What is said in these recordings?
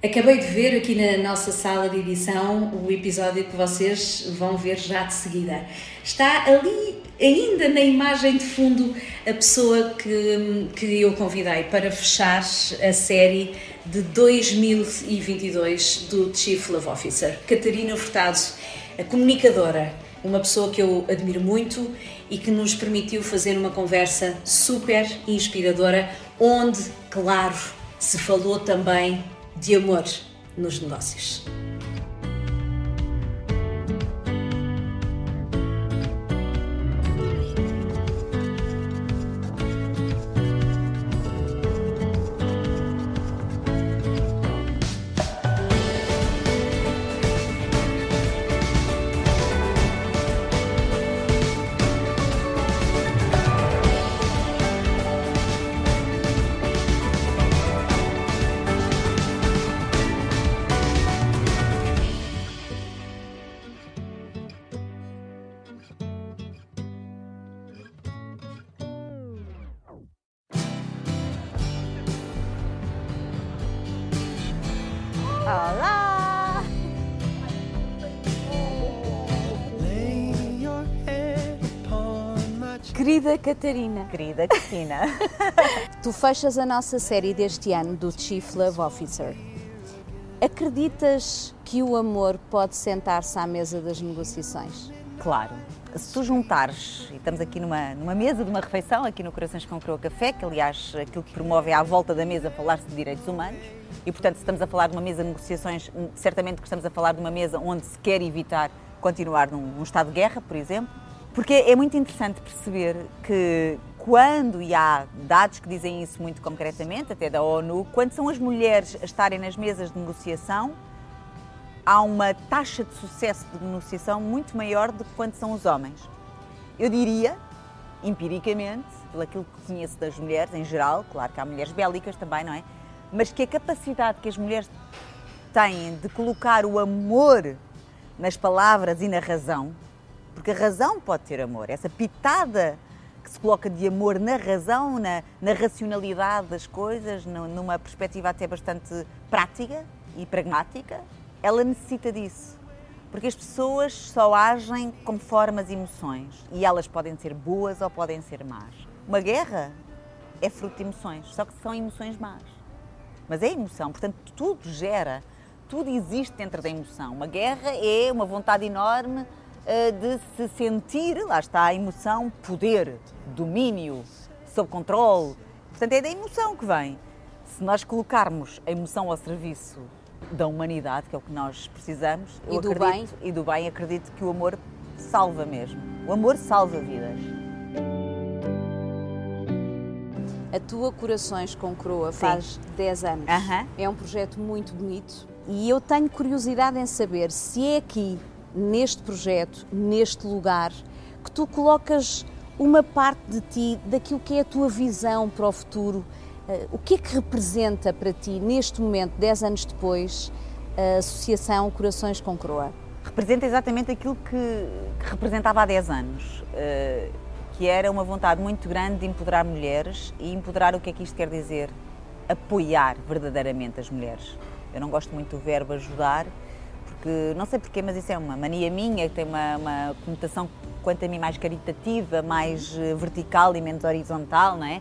Acabei de ver aqui na nossa sala de edição o episódio que vocês vão ver já de seguida. Está ali, ainda na imagem de fundo, a pessoa que, que eu convidei para fechar a série de 2022 do Chief Love Officer, Catarina Furtado, a comunicadora, uma pessoa que eu admiro muito e que nos permitiu fazer uma conversa super inspiradora, onde, claro, se falou também de amor nos negócios. Querida Catarina, Querida Cristina, tu fechas a nossa série deste ano do Chief Love Officer. Acreditas que o amor pode sentar-se à mesa das negociações? claro, se tu juntares, e estamos aqui numa, numa mesa de uma refeição, aqui no Corações com Croa Café, que aliás aquilo que promove é à volta da mesa falar-se de direitos humanos, e portanto se estamos a falar de uma mesa de negociações, certamente que estamos a falar de uma mesa onde se quer evitar continuar num, num estado de guerra, por exemplo, porque é muito interessante perceber que quando, e há dados que dizem isso muito concretamente, até da ONU, quando são as mulheres a estarem nas mesas de negociação, há uma taxa de sucesso de negociação muito maior do que quando são os homens. Eu diria, empiricamente, pelo aquilo que conheço das mulheres em geral, claro que há mulheres bélicas também, não é? Mas que a capacidade que as mulheres têm de colocar o amor nas palavras e na razão, porque a razão pode ter amor, essa pitada que se coloca de amor na razão, na, na racionalidade das coisas, numa perspectiva até bastante prática e pragmática, ela necessita disso. Porque as pessoas só agem conforme as emoções e elas podem ser boas ou podem ser más. Uma guerra é fruto de emoções, só que são emoções más. Mas é emoção, portanto, tudo gera, tudo existe dentro da emoção. Uma guerra é uma vontade enorme de se sentir, lá está a emoção, poder, domínio, sob controle. Portanto, é da emoção que vem. Se nós colocarmos a emoção ao serviço da humanidade, que é o que nós precisamos, E eu do acredito, e do bem, acredito que o amor salva mesmo. O amor salva vidas. A tua Corações com Croa faz 10 anos. É um projeto muito bonito e eu tenho curiosidade em saber se é aqui, neste projeto, neste lugar, que tu colocas uma parte de ti, daquilo que é a tua visão para o futuro. Eh, O que é que representa para ti, neste momento, 10 anos depois, a Associação Corações com Croa? representa exatamente aquilo que, que representava há 10 anos, eh, que era uma vontade muito grande de empoderar mulheres e empoderar o que é que isto quer dizer? Apoiar verdadeiramente as mulheres. Eu não gosto muito do verbo ajudar, porque não sei porquê, mas isso é uma mania minha, tem uma, uma conotação, quanto a mim, mais caritativa, mais eh, vertical e menos horizontal, não é?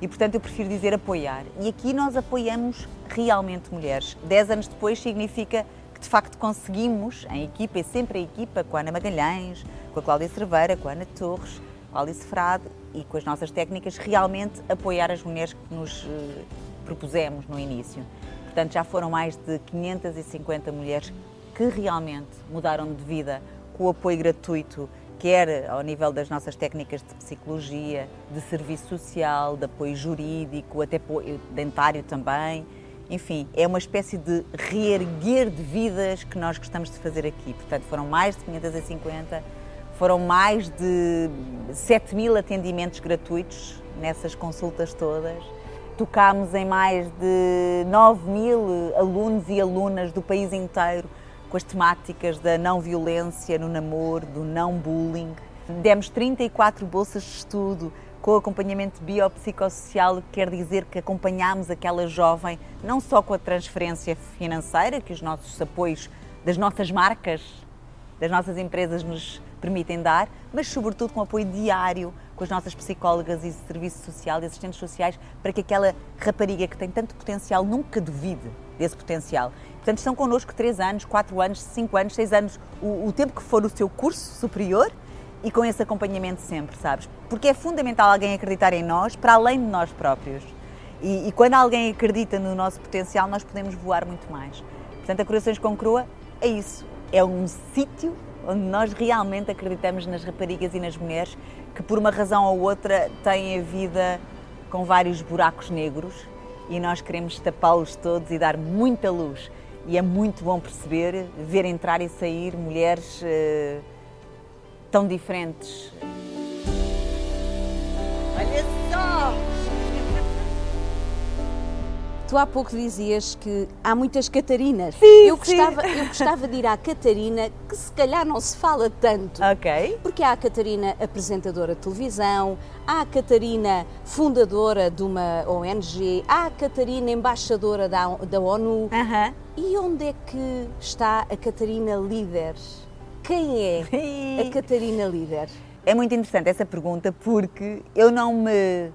E portanto eu prefiro dizer apoiar. E aqui nós apoiamos realmente mulheres. Dez anos depois significa que de facto conseguimos, em equipa, e sempre em equipa, com a Ana Magalhães, com a Cláudia Cerveira, com a Ana Torres, com a Alice Frade e com as nossas técnicas, realmente apoiar as mulheres que nos eh, propusemos no início. Portanto, já foram mais de 550 mulheres que realmente mudaram de vida com o apoio gratuito, quer ao nível das nossas técnicas de psicologia, de serviço social, de apoio jurídico, até apoio dentário também. Enfim, é uma espécie de reerguer de vidas que nós gostamos de fazer aqui. Portanto, foram mais de 550, foram mais de 7 mil atendimentos gratuitos nessas consultas todas. Tocámos em mais de 9 mil alunos e alunas do país inteiro com as temáticas da não violência no namoro, do não bullying. Demos 34 bolsas de estudo com acompanhamento biopsicossocial, que quer dizer que acompanhamos aquela jovem não só com a transferência financeira, que os nossos apoios das nossas marcas, das nossas empresas nos permitem dar, mas sobretudo com apoio diário com as nossas psicólogas e serviço social e assistentes sociais para que aquela rapariga que tem tanto potencial nunca duvide desse potencial. Portanto, estão connosco 3 anos, 4 anos, 5 anos, 6 anos, o, o tempo que for o seu curso superior e com esse acompanhamento sempre, sabes? Porque é fundamental alguém acreditar em nós para além de nós próprios. E, e, quando alguém acredita no nosso potencial, nós podemos voar muito mais. Portanto, a Corações com Crua é isso. É um sítio onde nós realmente acreditamos nas raparigas e nas mulheres que, por uma razão ou outra, têm a vida com vários buracos negros e nós queremos tapá-los todos e dar muita luz. E é muito bom perceber, ver entrar e sair mulheres uh, tão diferentes. Tu há pouco dizias que há muitas Catarinas. Sim, eu, gostava, sim. eu gostava de ir à Catarina, que se calhar não se fala tanto. Ok. Porque há a Catarina apresentadora de televisão, há a Catarina fundadora de uma ONG, há a Catarina embaixadora da, da ONU. Uhum. E onde é que está a Catarina líder? Quem é a Catarina líder? É muito interessante essa pergunta porque eu não me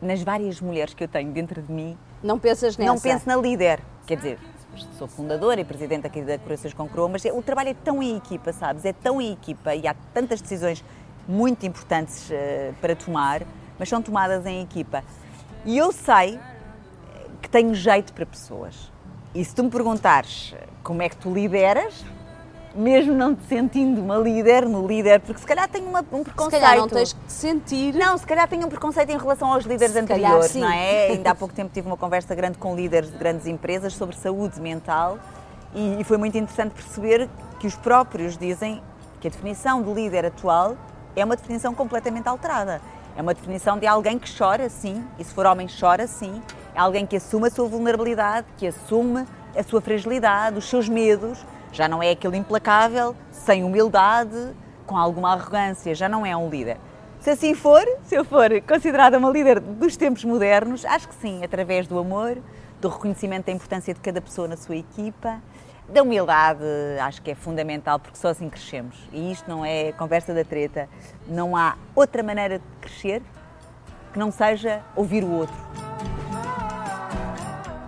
nas várias mulheres que eu tenho dentro de mim. Não pensas nessa? Não penso na líder. Quer dizer, sou fundadora e presidente aqui da Corações com Croa, mas é, o trabalho é tão em equipa, sabes? É tão em equipa e há tantas decisões muito importantes uh, para tomar, mas são tomadas em equipa. E eu sei que tenho jeito para pessoas. E se tu me perguntares como é que tu lideras, mesmo não te sentindo uma líder no líder, porque se calhar tem uma, um preconceito. Se calhar não tens que te sentir. Não, se calhar tem um preconceito em relação aos líderes se anteriores, calhar, não é? Ainda há pouco tempo tive uma conversa grande com líderes de grandes empresas sobre saúde mental e, e foi muito interessante perceber que os próprios dizem que a definição de líder atual é uma definição completamente alterada. É uma definição de alguém que chora, sim, e se for homem, chora, sim. É alguém que assume a sua vulnerabilidade, que assume a sua fragilidade, os seus medos, já não é aquele implacável, sem humildade, com alguma arrogância, já não é um líder. Se assim for, se eu for considerada uma líder dos tempos modernos, acho que sim, através do amor, do reconhecimento da importância de cada pessoa na sua equipa, da humildade, acho que é fundamental, porque só assim crescemos. E isto não é conversa da treta, não há outra maneira de crescer que não seja ouvir o outro.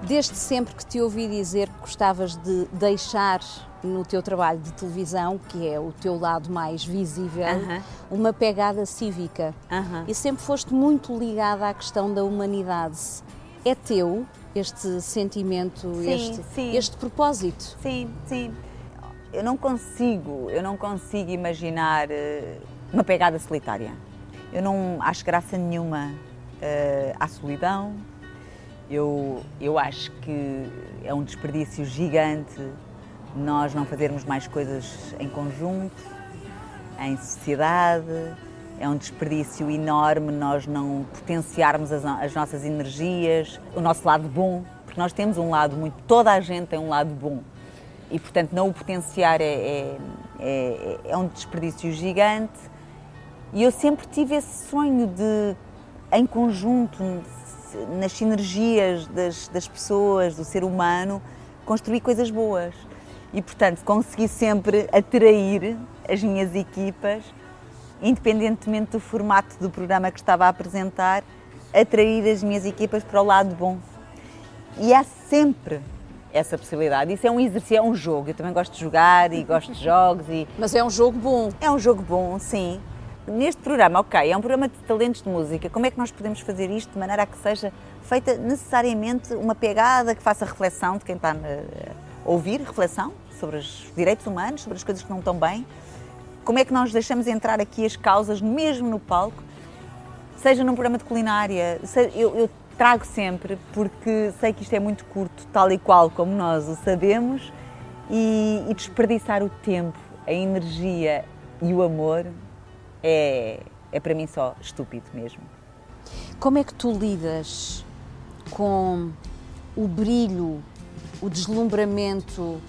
Desde sempre que te ouvi dizer que gostavas de deixar no teu trabalho de televisão, que é o teu lado mais visível, uh -huh. uma pegada cívica. Uh -huh. E sempre foste muito ligada à questão da humanidade. É teu este sentimento, sim, este, sim. este propósito? Sim, sim. Eu não consigo, eu não consigo imaginar uh, uma pegada solitária. Eu não acho graça nenhuma uh, à solidão. Eu, eu acho que é um desperdício gigante nós não fazermos mais coisas em conjunto, em sociedade. É um desperdício enorme nós não potenciarmos as, as, nossas energias, o nosso lado bom, porque nós temos um lado muito. toda a gente tem um lado bom. E, portanto, não o potenciar é, é, é, é um desperdício gigante. E eu sempre tive esse sonho de, em conjunto, nas sinergias das, das pessoas, do ser humano, construir coisas boas e, portanto, consegui sempre atrair as minhas equipas, independentemente do formato do programa que estava a apresentar, atrair as minhas equipas para o lado bom. E há sempre essa possibilidade. Isso é um exercício, é um jogo. Eu também gosto de jogar e gosto de jogos. E... Mas é um jogo bom. É um jogo bom, sim. Neste programa, ok, é um programa de talentos de música. Como é que nós podemos fazer isto de maneira a que seja feita necessariamente uma pegada que faça reflexão de quem está ouvir reflexão sobre os direitos humanos, sobre as coisas que não estão bem. Como é que nós deixamos entrar aqui as causas, mesmo no palco, seja num programa de culinária, eu, eu trago sempre, porque sei que isto é muito curto, tal e qual como nós o sabemos, e, e desperdiçar o tempo, a energia e o amor é, é para mim só estúpido mesmo. Como é que tu lidas com o brilho o deslumbramento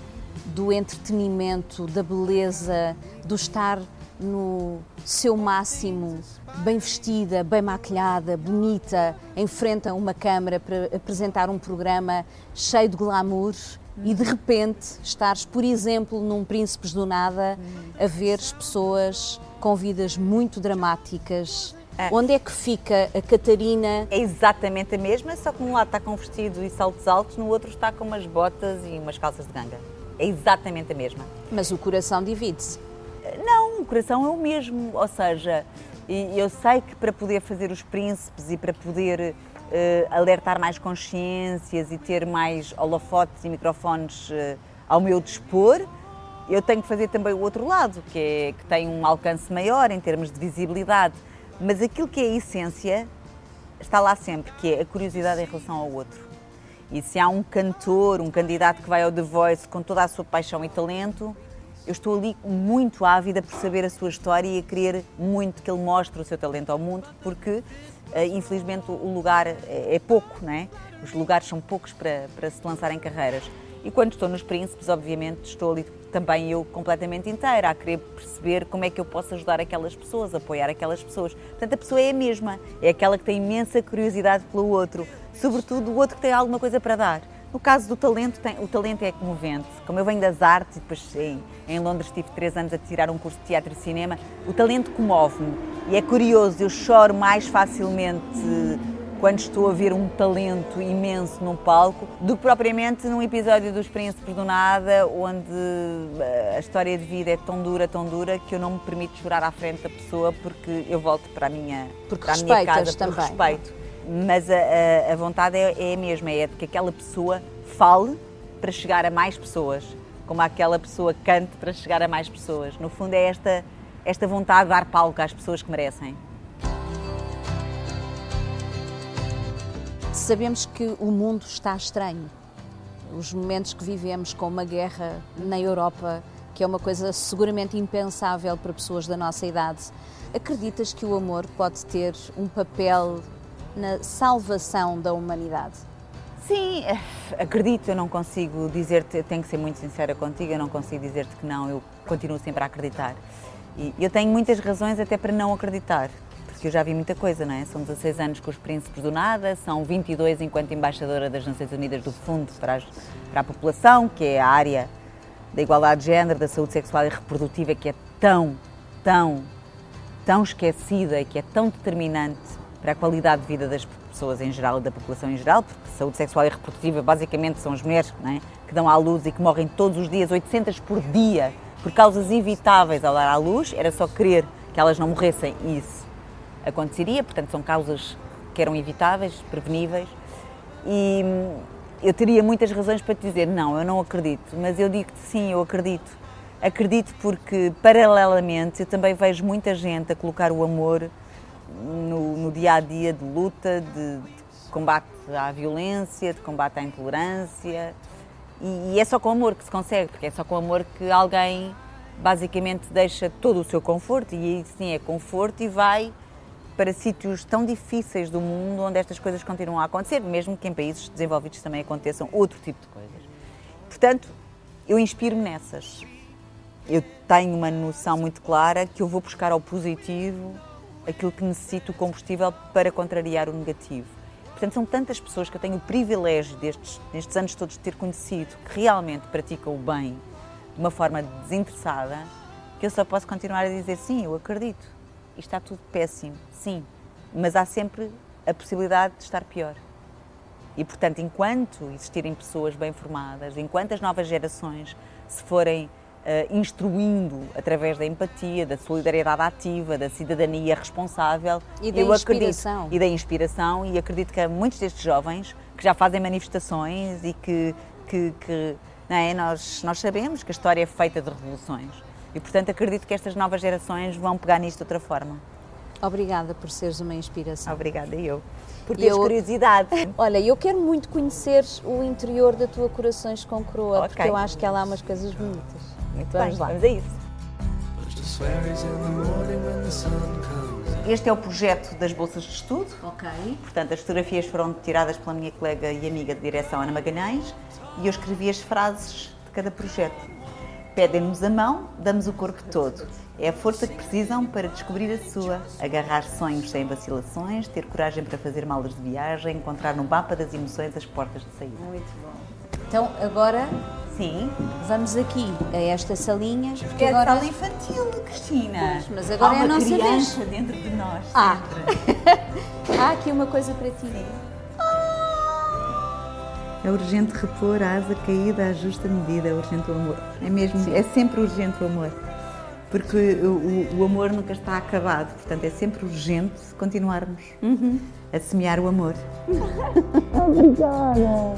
do entretenimento, da beleza, do estar no seu máximo, bem vestida, bem maquilhada, bonita, enfrenta uma câmara para apresentar um programa cheio de glamour e de repente estares, por exemplo, num Príncipes do Nada, a ver pessoas com vidas muito dramáticas. É. Onde é que fica a Catarina? É exatamente a mesma, só que num lado está com um vestido e saltos altos, no outro está com umas botas e umas calças de ganga. É exatamente a mesma. Mas o coração divide-se. Não, o coração é o mesmo. Ou seja, eu sei que para poder fazer os príncipes e para poder uh, alertar mais consciências e ter mais holofotes e microfones uh, ao meu dispor, eu tenho que fazer também o outro lado, que, é, que tem um alcance maior em termos de visibilidade. Mas aquilo que é a essência está lá sempre, que é a curiosidade em relação ao outro. E se há um cantor, um candidato que vai ao The Voice com toda a sua paixão e talento, eu estou ali muito ávida por saber a sua história e a querer muito que ele mostre o seu talento ao mundo, porque eh, infelizmente o lugar é, é pouco, não é? Os lugares são poucos para, para se lançar em carreiras. E quando estou nos Príncipes, obviamente, estou ali também eu completamente inteira, a querer perceber como é que eu posso ajudar aquelas pessoas, apoiar aquelas pessoas. Portanto, a pessoa é a mesma, é aquela que tem imensa curiosidade pelo outro, sobretudo o outro que tem alguma coisa para dar. No caso do talento, tem, o talento é comovente. Como eu venho das artes e depois em, em Londres tive três anos a tirar um curso de teatro e cinema, o talento comove-me. E é curioso, eu choro mais facilmente quando estou a ver um talento imenso num palco do que propriamente num episódio dos Príncipes do Nada, onde eh, a história de vida é tão dura, tão dura, que eu não me permito chorar à frente da pessoa porque eu volto para a minha, porque para a minha casa por também. respeito mas a, a, a vontade é, é, a mesma, é de que aquela pessoa fale para chegar a mais pessoas, como aquela pessoa cante para chegar a mais pessoas. No fundo é esta, esta vontade de dar palco às pessoas que merecem. Sabemos que o mundo está estranho. Os momentos que vivemos com uma guerra na Europa, que é uma coisa seguramente impensável para pessoas da nossa idade. Acreditas que o amor pode ter um papel na salvação da humanidade? Sim, eh, acredito, eu não consigo dizer-te, tenho que ser muito sincera contigo, eu não consigo dizer-te que não, eu continuo sempre a acreditar. E eu tenho muitas razões até para não acreditar, porque eu já vi muita coisa, não é? São 16 anos com os Príncipes do Nada, são 22 enquanto embaixadora das Nações Unidas do Fundo para, as, para a População, que é a área da igualdade de género, da saúde sexual e reprodutiva, que é tão, tão, tão esquecida e que é tão determinante para a qualidade de vida das pessoas em geral e da população em geral, porque saúde sexual e reprodutiva basicamente são as mulheres é? que dão à luz e que morrem todos os dias, 800 por dia, por causas evitáveis ao dar à luz, era só querer que elas não morressem e isso aconteceria, portanto são causas que eram evitáveis, preveníveis, e hum, eu teria muitas razões para te dizer não, eu não acredito, mas eu digo-te sim, eu acredito. Acredito porque, paralelamente, eu também vejo muita gente a colocar o amor no, no dia a dia de luta, de, de, combate à violência, de combate à intolerância. E, e é só com amor que se consegue, porque é só com amor que alguém basicamente deixa todo o seu conforto, e aí sim é conforto, e vai para sítios tão difíceis do mundo onde estas coisas continuam a acontecer, mesmo que em países desenvolvidos também aconteçam outro tipo de coisas. Portanto, eu inspiro-me nessas. Eu tenho uma noção muito clara que eu vou buscar ao positivo aquilo que necessita o combustível para contrariar o negativo. Portanto, são tantas pessoas que eu tenho o privilégio destes, nestes anos todos de ter conhecido que realmente praticam o bem de uma forma desinteressada, que eu só posso continuar a dizer sim, eu acredito. Isto está tudo péssimo, sim, mas há sempre a possibilidade de estar pior. E, portanto, enquanto existirem pessoas bem formadas, enquanto as novas gerações se forem uh, instruindo através da empatia, da solidariedade ativa, da cidadania responsável. E da eu inspiração. Acredito, e da inspiração. E acredito que há muitos destes jovens que já fazem manifestações e que, que, que não é? nós, nós sabemos que a história é feita de revoluções. E, portanto, acredito que estas novas gerações vão pegar nisto de outra forma. Obrigada por seres uma inspiração. Obrigada, eu. Por teres eu... curiosidade. Olha, eu quero muito conhecer o interior da tua Corações com Coroa, okay. porque eu acho que ela há umas coisas bonitas. Muito vamos bem, lá. vamos a isso. Este é o projeto das bolsas de estudo. Ok. Portanto, as fotografias foram tiradas pela minha colega e amiga de direção Ana Magalhães e eu escrevi as frases de cada projeto. Pedem-nos a mão, damos o corpo todo. É a força que precisam para descobrir a sua, agarrar sonhos sem vacilações, ter coragem para fazer malas de viagem, encontrar no mapa das emoções as portas de saída. Muito bom. Então, agora Sim. vamos aqui a esta salinha. Porque é a agora... sala infantil, Cristina. Pois, mas agora Há é a nossa criança vez. dentro de nós. Ah. Há aqui uma coisa para ti. É urgente repor a asa caída à justa medida, é urgente o amor. É mesmo, é sempre urgente o amor. Porque o, o- o amor nunca está acabado, portanto é sempre urgente continuarmos a semear o amor. Obrigada.